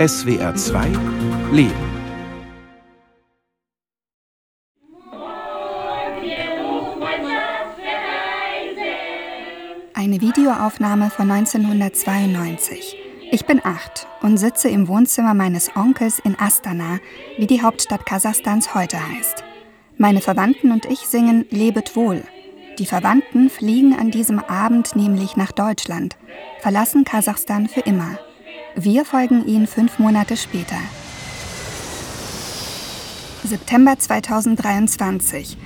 SWR 2 Leben. Eine Videoaufnahme von 1992. Ich bin acht und sitze im Wohnzimmer meines Onkels in Astana, wie die Hauptstadt Kasachstans heute heißt. Meine Verwandten und ich singen Lebet wohl. Die Verwandten fliegen an diesem Abend nämlich nach Deutschland, verlassen Kasachstan für immer. Wir folgen ihnen fünf Monate später. September 2023.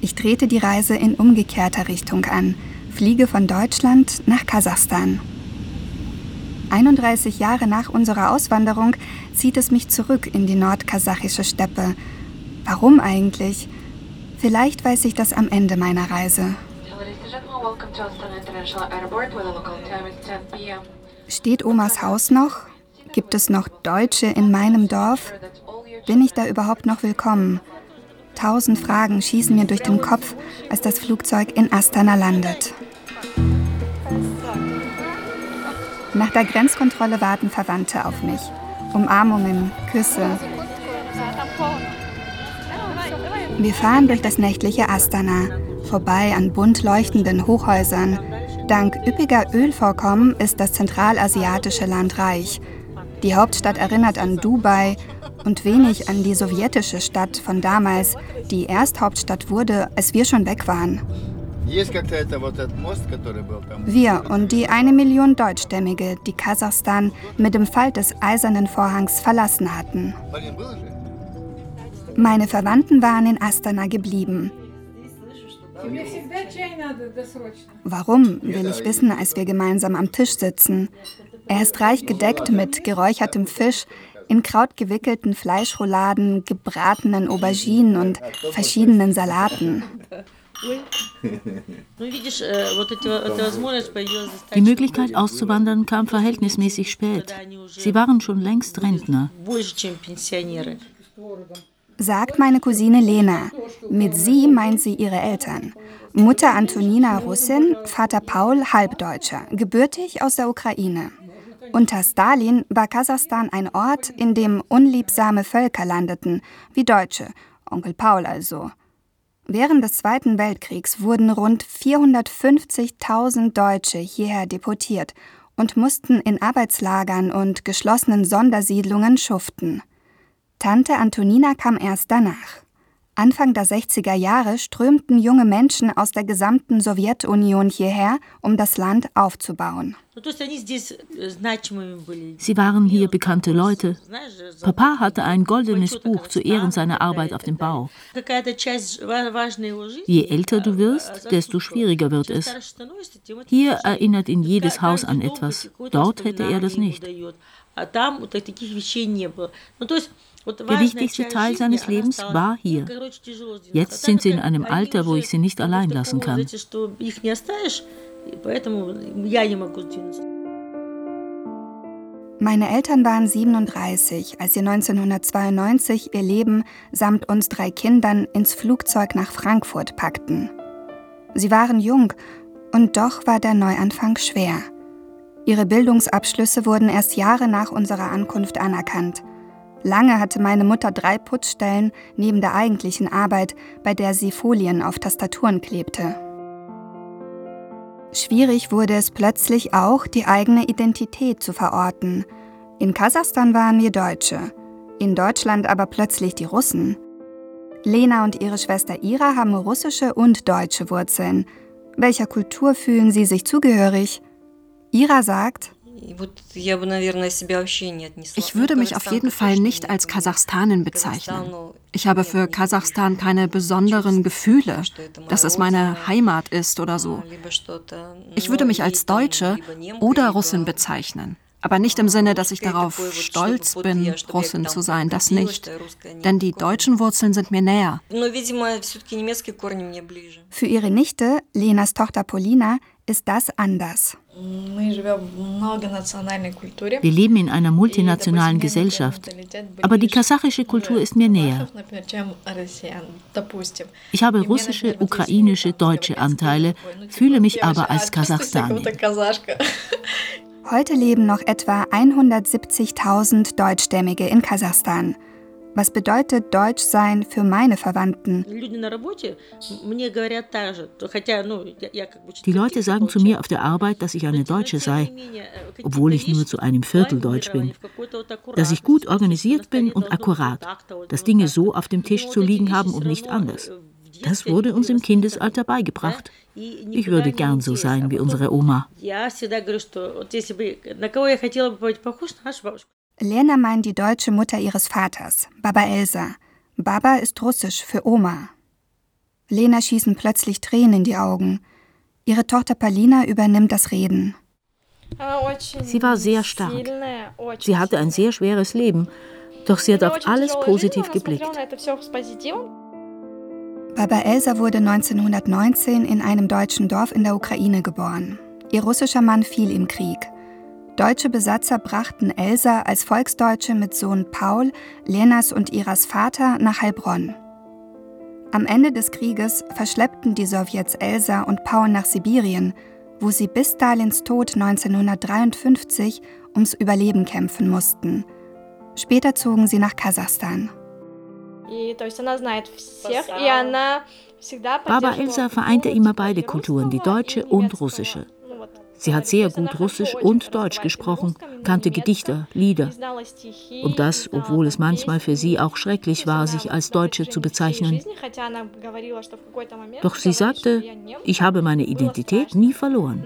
Ich trete die Reise in umgekehrter Richtung an, fliege von Deutschland nach Kasachstan. 31 Jahre nach unserer Auswanderung zieht es mich zurück in die nordkasachische Steppe. Warum eigentlich? Vielleicht weiß ich das am Ende meiner Reise. Steht Omas Haus noch? Gibt es noch Deutsche in meinem Dorf? Bin ich da überhaupt noch willkommen? Tausend Fragen schießen mir durch den Kopf, als das Flugzeug in Astana landet. Nach der Grenzkontrolle warten Verwandte auf mich. Umarmungen, Küsse. Wir fahren durch das nächtliche Astana, vorbei an bunt leuchtenden Hochhäusern. Dank üppiger Ölvorkommen ist das zentralasiatische Land reich. Die Hauptstadt erinnert an Dubai und wenig an die sowjetische Stadt von damals, die erst Hauptstadt wurde, als wir schon weg waren. Wir und die eine Million Deutschstämmige, die Kasachstan mit dem Fall des Eisernen Vorhangs verlassen hatten. Meine Verwandten waren in Astana geblieben. Warum, will ich wissen, als wir gemeinsam am Tisch sitzen. Er ist reich gedeckt mit geräuchertem Fisch, in Kraut gewickelten Fleischrouladen, gebratenen Auberginen und verschiedenen Salaten. Die Möglichkeit auszuwandern kam verhältnismäßig spät. Sie waren schon längst Rentner sagt meine Cousine Lena. Mit sie meint sie ihre Eltern. Mutter Antonina Russin, Vater Paul Halbdeutscher, gebürtig aus der Ukraine. Unter Stalin war Kasachstan ein Ort, in dem unliebsame Völker landeten, wie Deutsche, Onkel Paul also. Während des Zweiten Weltkriegs wurden rund 450.000 Deutsche hierher deportiert und mussten in Arbeitslagern und geschlossenen Sondersiedlungen schuften. Tante Antonina kam erst danach. Anfang der 60er Jahre strömten junge Menschen aus der gesamten Sowjetunion hierher, um das Land aufzubauen. Sie waren hier bekannte Leute. Papa hatte ein goldenes Buch zu Ehren seiner Arbeit auf dem Bau. Je älter du wirst, desto schwieriger wird es. Hier erinnert ihn jedes Haus an etwas. Dort hätte er das nicht. Der wichtigste Teil seines Lebens war hier. Jetzt sind sie in einem Alter, wo ich sie nicht allein lassen kann. Meine Eltern waren 37, als sie 1992 ihr Leben samt uns drei Kindern ins Flugzeug nach Frankfurt packten. Sie waren jung und doch war der Neuanfang schwer. Ihre Bildungsabschlüsse wurden erst Jahre nach unserer Ankunft anerkannt. Lange hatte meine Mutter drei Putzstellen neben der eigentlichen Arbeit, bei der sie Folien auf Tastaturen klebte. Schwierig wurde es plötzlich auch, die eigene Identität zu verorten. In Kasachstan waren wir Deutsche, in Deutschland aber plötzlich die Russen. Lena und ihre Schwester Ira haben russische und deutsche Wurzeln. Welcher Kultur fühlen sie sich zugehörig? Ira sagt, ich würde mich auf jeden Fall nicht als Kasachstanin bezeichnen. Ich habe für Kasachstan keine besonderen Gefühle, dass es meine Heimat ist oder so. Ich würde mich als Deutsche oder Russin bezeichnen. Aber nicht im Sinne, dass ich darauf stolz bin, Russin zu sein, das nicht. Denn die deutschen Wurzeln sind mir näher. Für ihre Nichte, Lenas Tochter Polina, ist das anders. Wir leben in einer multinationalen Gesellschaft, aber die kasachische Kultur ist mir näher. Ich habe russische, ukrainische, deutsche Anteile, fühle mich aber als Kasachstanin. Heute leben noch etwa 170.000 Deutschstämmige in Kasachstan. Was bedeutet Deutsch sein für meine Verwandten? Die Leute sagen zu mir auf der Arbeit, dass ich eine Deutsche sei, obwohl ich nur zu einem Viertel Deutsch bin. Dass ich gut organisiert bin und akkurat, dass Dinge so auf dem Tisch zu liegen haben und nicht anders. Das wurde uns im Kindesalter beigebracht. Ich würde gern so sein wie unsere Oma. Lena meint die deutsche Mutter ihres Vaters, Baba Elsa. Baba ist russisch für Oma. Lena schießen plötzlich Tränen in die Augen. Ihre Tochter Palina übernimmt das Reden. Sie war sehr stark. Sie hatte ein sehr schweres Leben, doch sie hat auf alles positiv geblickt. Baba Elsa wurde 1919 in einem deutschen Dorf in der Ukraine geboren. Ihr russischer Mann fiel im Krieg. Deutsche Besatzer brachten Elsa als Volksdeutsche mit Sohn Paul, Lenas und Iras Vater nach Heilbronn. Am Ende des Krieges verschleppten die Sowjets Elsa und Paul nach Sibirien, wo sie bis Stalins Tod 1953 ums Überleben kämpfen mussten. Später zogen sie nach Kasachstan. Baba Elsa vereinte immer beide Kulturen, die deutsche und russische. Sie hat sehr gut Russisch und Deutsch gesprochen, kannte Gedichte, Lieder. Und das, obwohl es manchmal für sie auch schrecklich war, sich als Deutsche zu bezeichnen. Doch sie sagte, ich habe meine Identität nie verloren.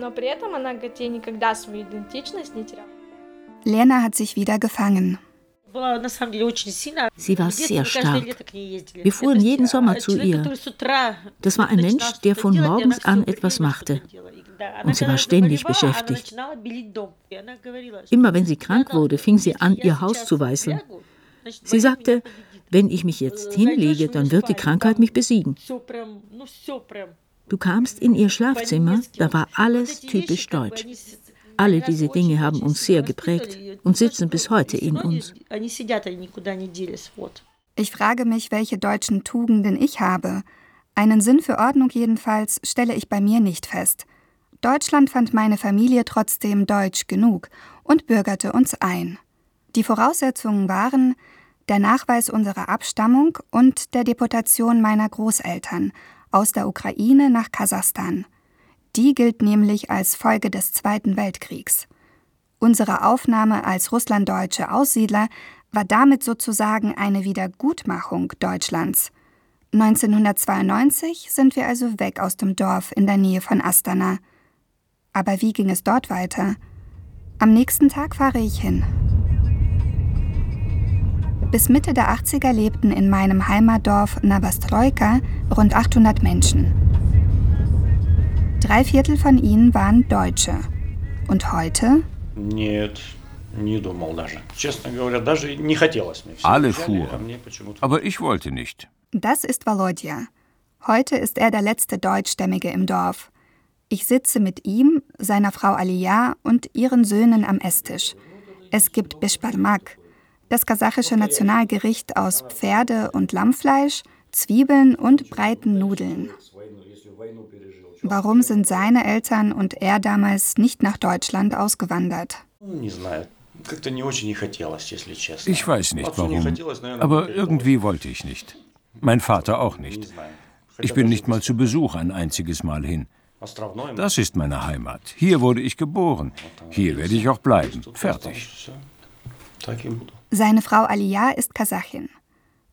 Lena hat sich wieder gefangen. Sie war sehr stark. Wir fuhren jeden Sommer zu ihr. Das war ein Mensch, der von morgens an etwas machte. Und sie war ständig beschäftigt. Immer wenn sie krank wurde, fing sie an, ihr Haus zu weißeln. Sie sagte, wenn ich mich jetzt hinlege, dann wird die Krankheit mich besiegen. Du kamst in ihr Schlafzimmer, da war alles typisch deutsch. Alle diese Dinge haben uns sehr geprägt und sitzen bis heute in uns. Ich frage mich, welche deutschen Tugenden ich habe. Einen Sinn für Ordnung jedenfalls stelle ich bei mir nicht fest. Deutschland fand meine Familie trotzdem deutsch genug und bürgerte uns ein. Die Voraussetzungen waren der Nachweis unserer Abstammung und der Deportation meiner Großeltern aus der Ukraine nach Kasachstan. Die gilt nämlich als Folge des Zweiten Weltkriegs. Unsere Aufnahme als russlanddeutsche Aussiedler war damit sozusagen eine Wiedergutmachung Deutschlands. 1992 sind wir also weg aus dem Dorf in der Nähe von Astana. Aber wie ging es dort weiter? Am nächsten Tag fahre ich hin. Bis Mitte der 80er lebten in meinem Heimatdorf Navastroika rund 800 Menschen. Drei Viertel von ihnen waren Deutsche. Und heute? Alle fuhren, aber ich wollte nicht. Das ist Volodya. Heute ist er der letzte Deutschstämmige im Dorf. Ich sitze mit ihm, seiner Frau Aliyah und ihren Söhnen am Esstisch. Es gibt Bishparmak, das kasachische Nationalgericht aus Pferde- und Lammfleisch, Zwiebeln und breiten Nudeln. Warum sind seine Eltern und er damals nicht nach Deutschland ausgewandert? Ich weiß nicht warum, aber irgendwie wollte ich nicht. Mein Vater auch nicht. Ich bin nicht mal zu Besuch ein einziges Mal hin. Das ist meine Heimat. Hier wurde ich geboren. Hier werde ich auch bleiben. Fertig. Seine Frau Aliyah ist Kasachin.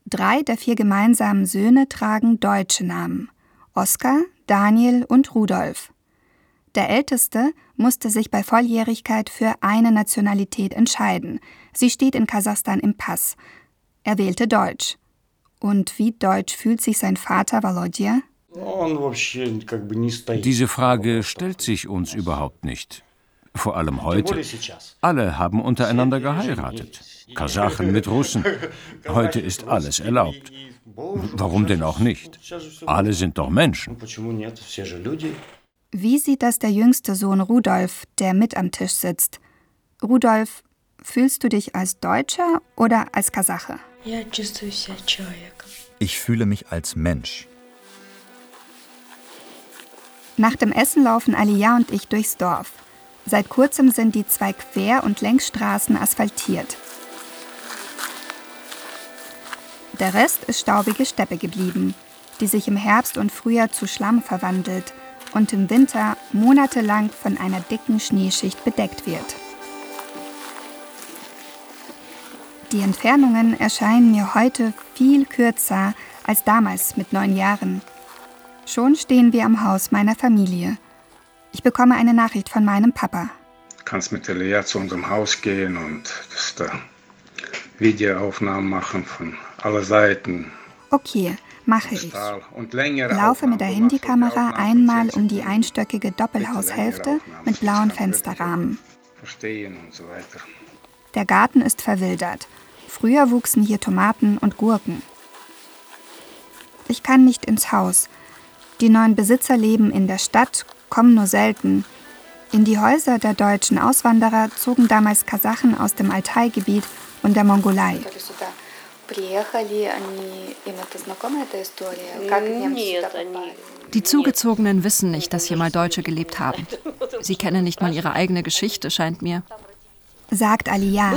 Drei der vier gemeinsamen Söhne tragen deutsche Namen. Oskar, Daniel und Rudolf. Der Älteste musste sich bei Volljährigkeit für eine Nationalität entscheiden. Sie steht in Kasachstan im Pass. Er wählte Deutsch. Und wie deutsch fühlt sich sein Vater Volodya? Diese Frage stellt sich uns überhaupt nicht. Vor allem heute. Alle haben untereinander geheiratet. Kasachen mit Russen. Heute ist alles erlaubt. Warum denn auch nicht? Alle sind doch Menschen. Wie sieht das der jüngste Sohn Rudolf, der mit am Tisch sitzt? Rudolf, fühlst du dich als Deutscher oder als Kasache? Ich fühle mich als Mensch. Nach dem Essen laufen Aliyah und ich durchs Dorf. Seit kurzem sind die zwei Quer- und Längsstraßen asphaltiert. Der Rest ist staubige Steppe geblieben, die sich im Herbst und Frühjahr zu Schlamm verwandelt und im Winter monatelang von einer dicken Schneeschicht bedeckt wird. Die Entfernungen erscheinen mir heute viel kürzer als damals mit neun Jahren. Schon stehen wir am Haus meiner Familie. Ich bekomme eine Nachricht von meinem Papa. Du kannst mit der Lea zu unserem Haus gehen und da Videoaufnahmen machen von aller Seiten. Okay, mache ich. Laufe mit der Handykamera einmal um die einstöckige Doppelhaushälfte mit blauen Fensterrahmen. Verstehen und so weiter. Der Garten ist verwildert. Früher wuchsen hier Tomaten und Gurken. Ich kann nicht ins Haus. Die neuen Besitzer leben in der Stadt, kommen nur selten. In die Häuser der deutschen Auswanderer zogen damals Kasachen aus dem Altai-Gebiet und der Mongolei. Die Zugezogenen wissen nicht, dass hier mal Deutsche gelebt haben. Sie kennen nicht mal ihre eigene Geschichte, scheint mir sagt Aliyah,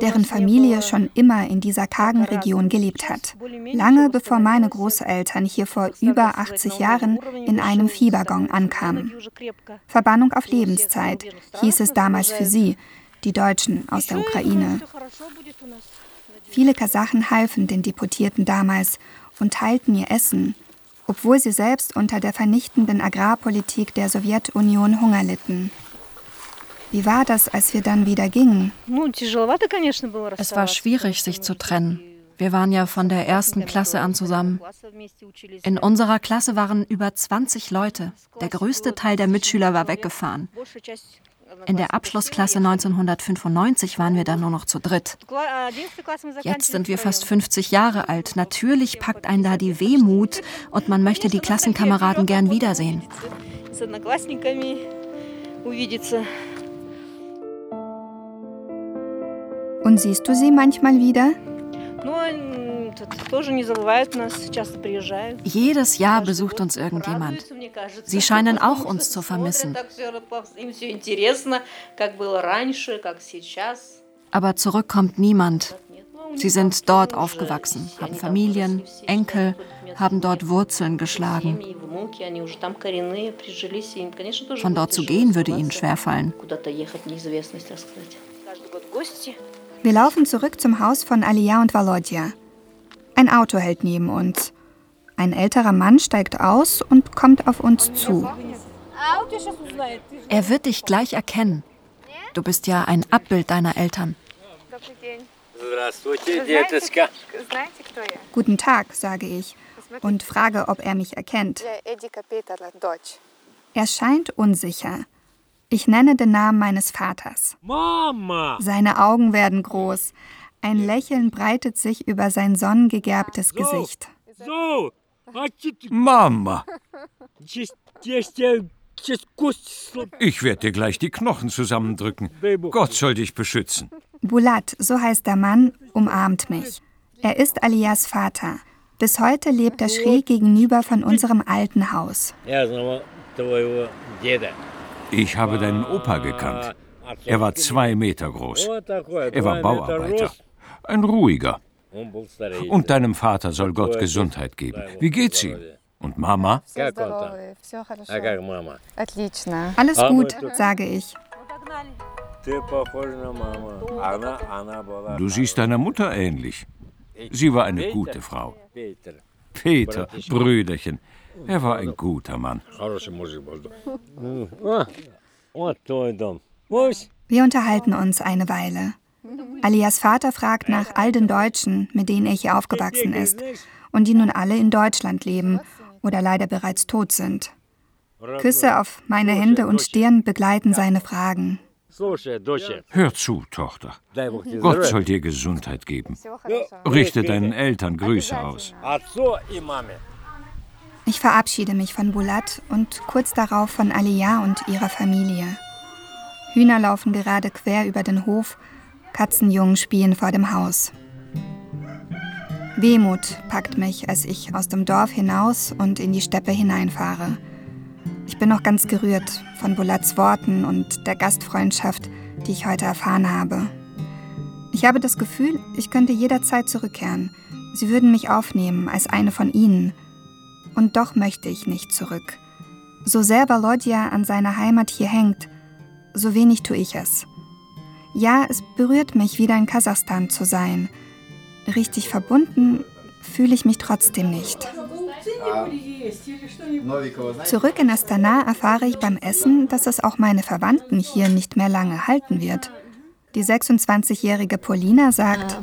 deren Familie schon immer in dieser kargen Region gelebt hat. Lange bevor meine Großeltern hier vor über 80 Jahren in einem Viehwaggon ankamen. Verbannung auf Lebenszeit hieß es damals für sie, die Deutschen aus der Ukraine. Viele Kasachen halfen den Deportierten damals und teilten ihr Essen, obwohl sie selbst unter der vernichtenden Agrarpolitik der Sowjetunion Hunger litten. Wie war das, als wir dann wieder gingen? Es war schwierig, sich zu trennen. Wir waren ja von der ersten Klasse an zusammen. In unserer Klasse waren über 20 Leute. Der größte Teil der Mitschüler war weggefahren. In der Abschlussklasse 1995 waren wir dann nur noch zu dritt. Jetzt sind wir fast 50 Jahre alt. Natürlich packt einen da die Wehmut und man möchte die Klassenkameraden gern wiedersehen. Und siehst du sie manchmal wieder? Jedes Jahr besucht uns irgendjemand. Sie scheinen auch uns zu vermissen. Aber zurück kommt niemand. Sie sind dort aufgewachsen, haben Familien, Enkel, haben dort Wurzeln geschlagen. Von dort zu gehen würde ihnen schwerfallen. Wir laufen zurück zum Haus von Alia und Volodya. Ein Auto hält neben uns. Ein älterer Mann steigt aus und kommt auf uns zu. Er wird dich gleich erkennen. Du bist ja ein Abbild deiner Eltern. Guten Tag, sage ich und frage, ob er mich erkennt. Er scheint unsicher. Ich nenne den Namen meines Vaters. Mama! Seine Augen werden groß. Ein Lächeln breitet sich über sein sonnengegerbtes so, Gesicht. So. Mama! Ich werde dir gleich die Knochen zusammendrücken. Gott soll dich beschützen. Bulat, so heißt der Mann, umarmt mich. Er ist Alias Vater. Bis heute lebt er schräg gegenüber von unserem alten Haus. Ich habe deinen Opa gekannt. Er war zwei Meter groß. Er war Bauarbeiter. Ein ruhiger. Und deinem Vater soll Gott Gesundheit geben. Wie geht's ihm? Und Mama? Alles gut, sage ich. Du siehst deiner Mutter ähnlich. Sie war eine gute Frau. Peter, Brüderchen, er war ein guter Mann. Wir unterhalten uns eine Weile. Alias Vater fragt nach all den Deutschen, mit denen er hier aufgewachsen ist und die nun alle in Deutschland leben oder leider bereits tot sind. Küsse auf meine Hände und Stirn begleiten seine Fragen. Hör zu, Tochter. Gott soll dir Gesundheit geben. Richte deinen Eltern Grüße aus. Ich verabschiede mich von Bulat und kurz darauf von Aliyah und ihrer Familie. Hühner laufen gerade quer über den Hof, Katzenjungen spielen vor dem Haus. Wehmut packt mich, als ich aus dem Dorf hinaus und in die Steppe hineinfahre. Ich bin noch ganz gerührt von Bulats Worten und der Gastfreundschaft, die ich heute erfahren habe. Ich habe das Gefühl, ich könnte jederzeit zurückkehren. Sie würden mich aufnehmen als eine von ihnen. Und doch möchte ich nicht zurück. So sehr Volodya an seiner Heimat hier hängt, so wenig tue ich es. Ja, es berührt mich, wieder in Kasachstan zu sein. Richtig verbunden fühle ich mich trotzdem nicht. Zurück in Astana erfahre ich beim Essen, dass es auch meine Verwandten hier nicht mehr lange halten wird. Die 26-jährige Polina sagt,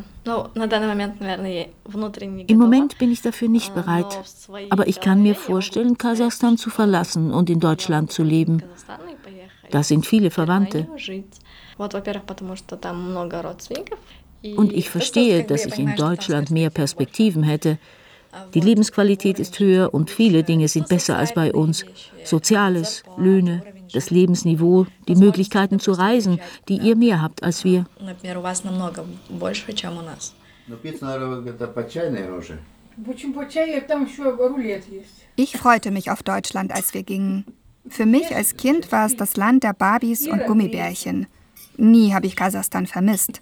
im Moment bin ich dafür nicht bereit, aber ich kann mir vorstellen, Kasachstan zu verlassen und in Deutschland zu leben. Da sind viele Verwandte. Und ich verstehe, dass ich in Deutschland mehr Perspektiven hätte. Die Lebensqualität ist höher und viele Dinge sind besser als bei uns. Soziales, Löhne, das Lebensniveau, die Möglichkeiten zu reisen, die ihr mehr habt als wir. Ich freute mich auf Deutschland, als wir gingen. Für mich als Kind war es das Land der Barbies und Gummibärchen. Nie habe ich Kasachstan vermisst.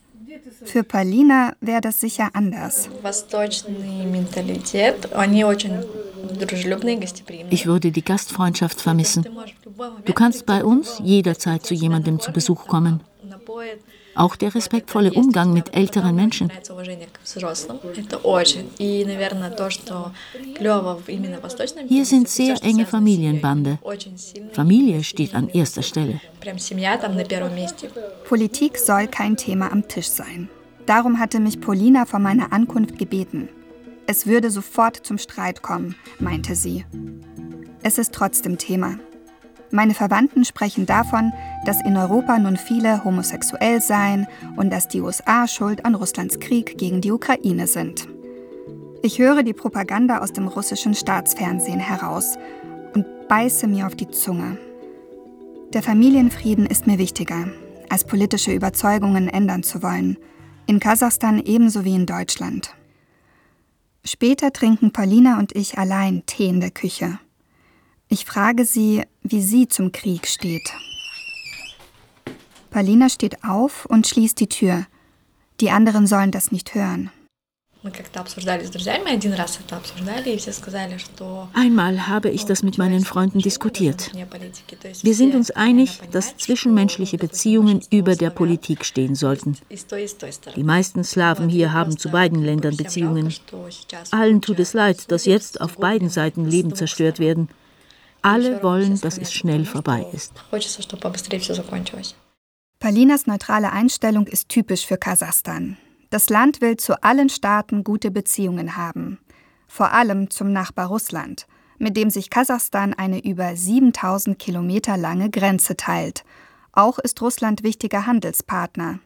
Für Paulina wäre das sicher anders. Ich würde die Gastfreundschaft vermissen. Du kannst bei uns jederzeit zu jemandem zu Besuch kommen. Auch der respektvolle Umgang mit älteren Menschen. Hier sind sehr enge Familienbande. Familie steht an erster Stelle. Politik soll kein Thema am Tisch sein. Darum hatte mich Polina vor meiner Ankunft gebeten. Es würde sofort zum Streit kommen, meinte sie. Es ist trotzdem Thema. Meine Verwandten sprechen davon, dass in Europa nun viele homosexuell seien und dass die USA schuld an Russlands Krieg gegen die Ukraine sind. Ich höre die Propaganda aus dem russischen Staatsfernsehen heraus und beiße mir auf die Zunge. Der Familienfrieden ist mir wichtiger, als politische Überzeugungen ändern zu wollen, in Kasachstan ebenso wie in Deutschland. Später trinken Paulina und ich allein Tee in der Küche. Ich frage sie, wie sie zum Krieg steht. Palina steht auf und schließt die Tür. Die anderen sollen das nicht hören. Einmal habe ich das mit meinen Freunden diskutiert. Wir sind uns einig, dass zwischenmenschliche Beziehungen über der Politik stehen sollten. Die meisten Slawen hier haben zu beiden Ländern Beziehungen. Allen tut es leid, dass jetzt auf beiden Seiten Leben zerstört werden. Alle wollen, dass es schnell vorbei ist. Palinas neutrale Einstellung ist typisch für Kasachstan. Das Land will zu allen Staaten gute Beziehungen haben, vor allem zum Nachbar Russland, mit dem sich Kasachstan eine über 7000 Kilometer lange Grenze teilt. Auch ist Russland wichtiger Handelspartner.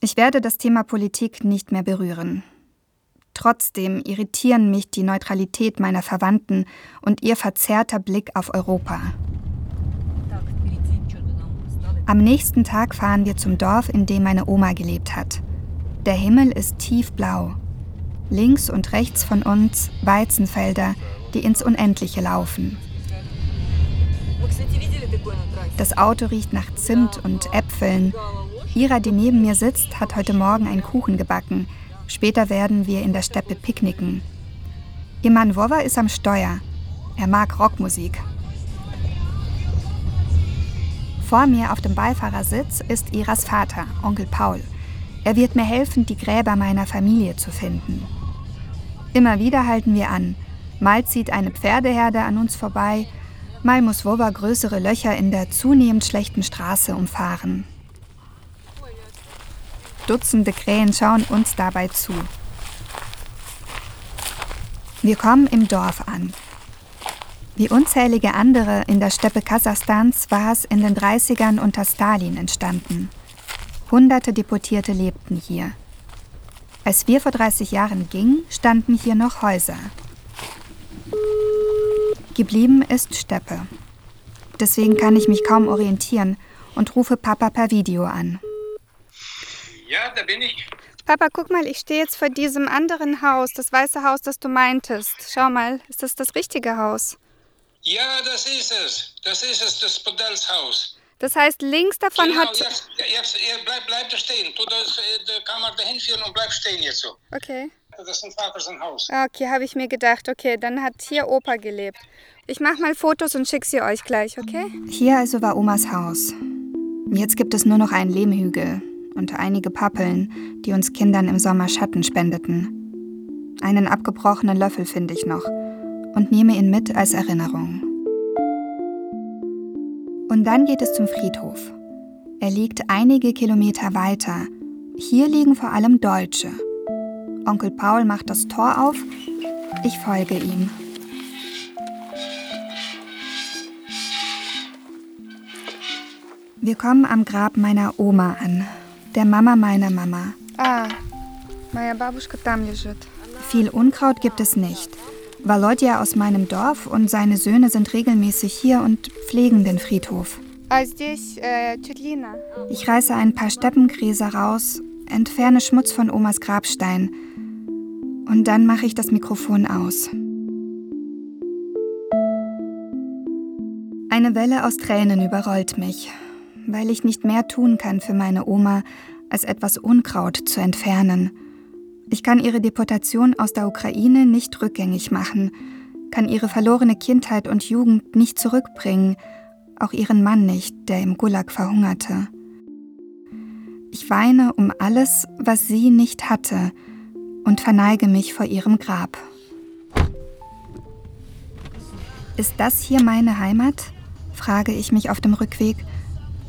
Ich werde das Thema Politik nicht mehr berühren. Trotzdem irritieren mich die Neutralität meiner Verwandten und ihr verzerrter Blick auf Europa. Am nächsten Tag fahren wir zum Dorf, in dem meine Oma gelebt hat. Der Himmel ist tiefblau. Links und rechts von uns Weizenfelder, die ins Unendliche laufen. Das Auto riecht nach Zimt und Äpfeln. Ira, die neben mir sitzt, hat heute Morgen einen Kuchen gebacken, Später werden wir in der Steppe picknicken. Ihr Mann Wova ist am Steuer. Er mag Rockmusik. Vor mir auf dem Beifahrersitz ist Iras Vater, Onkel Paul. Er wird mir helfen, die Gräber meiner Familie zu finden. Immer wieder halten wir an. Mal zieht eine Pferdeherde an uns vorbei, mal muss Wova größere Löcher in der zunehmend schlechten Straße umfahren. Dutzende Krähen schauen uns dabei zu. Wir kommen im Dorf an. Wie unzählige andere in der Steppe Kasachstans war es in den 30ern unter Stalin entstanden. Hunderte Deportierte lebten hier. Als wir vor 30 Jahren gingen, standen hier noch Häuser. Geblieben ist Steppe. Deswegen kann ich mich kaum orientieren und rufe Papa per Video an. Ja, da bin ich. Papa, guck mal, ich stehe jetzt vor diesem anderen Haus, das weiße Haus, das du meintest. Schau mal, ist das das richtige Haus? Ja, das ist es. Das ist es, das Podelshaus. Das heißt, links davon genau, hat. Jetzt, jetzt, bleib, bleib da stehen. Tu das, äh, die Kamera dahin führen und bleib stehen jetzt so. Okay. Das ist ein Vater sein Haus. Ah, Okay, habe ich mir gedacht. Okay, dann hat hier Opa gelebt. Ich mache mal Fotos und schicke sie euch gleich, okay? Hier also war Omas Haus. Jetzt gibt es nur noch einen Lehmhügel und einige Pappeln, die uns Kindern im Sommer Schatten spendeten. Einen abgebrochenen Löffel finde ich noch und nehme ihn mit als Erinnerung. Und dann geht es zum Friedhof. Er liegt einige Kilometer weiter. Hier liegen vor allem Deutsche. Onkel Paul macht das Tor auf. Ich folge ihm. Wir kommen am Grab meiner Oma an, der Mama meiner Mama. Ah, моя бабушка там лежит. Viel Unkraut gibt es nicht. Володя aus meinem Dorf und seine Söhne sind regelmäßig hier und pflegen den Friedhof. Ich reiße ein paar Steppengräser raus, entferne Schmutz von Omas Grabstein und dann mache ich das Mikrofon aus. Eine Welle aus Tränen überrollt mich, weil ich nicht mehr tun kann für meine Oma, als etwas Unkraut zu entfernen. Ich kann ihre Deportation aus der Ukraine nicht rückgängig machen, kann ihre verlorene Kindheit und Jugend nicht zurückbringen, auch ihren Mann nicht, der im Gulag verhungerte. Ich weine um alles, was sie nicht hatte, und verneige mich vor ihrem Grab. Ist das hier meine Heimat? frage ich mich auf dem Rückweg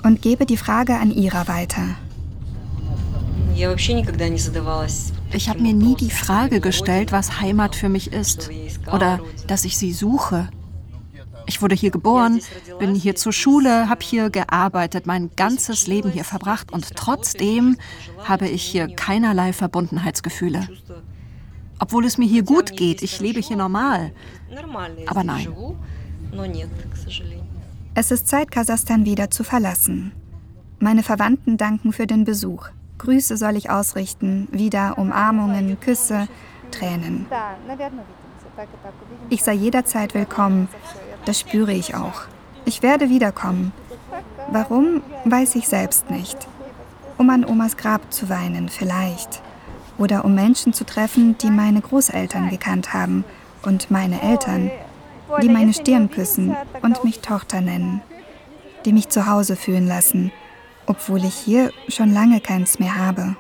und gebe die Frage an Ira weiter. Ich habe mir nie die Frage gestellt, was Heimat für mich ist oder dass ich sie suche. Ich wurde hier geboren, bin hier zur Schule, habe hier gearbeitet, mein ganzes Leben hier verbracht und trotzdem habe ich hier keinerlei Verbundenheitsgefühle. Obwohl es mir hier gut geht, ich lebe hier normal. Aber nein. Es ist Zeit, Kasachstan wieder zu verlassen. Meine Verwandten danken für den Besuch. Grüße soll ich ausrichten, wieder Umarmungen, Küsse, Tränen. Ich sei jederzeit willkommen, das spüre ich auch. Ich werde wiederkommen. Warum, weiß ich selbst nicht. Um an Omas Grab zu weinen, vielleicht. Oder um Menschen zu treffen, die meine Großeltern gekannt haben und meine Eltern, die meine Stirn küssen und mich Tochter nennen, die mich zu Hause fühlen lassen, obwohl ich hier schon lange keins mehr habe.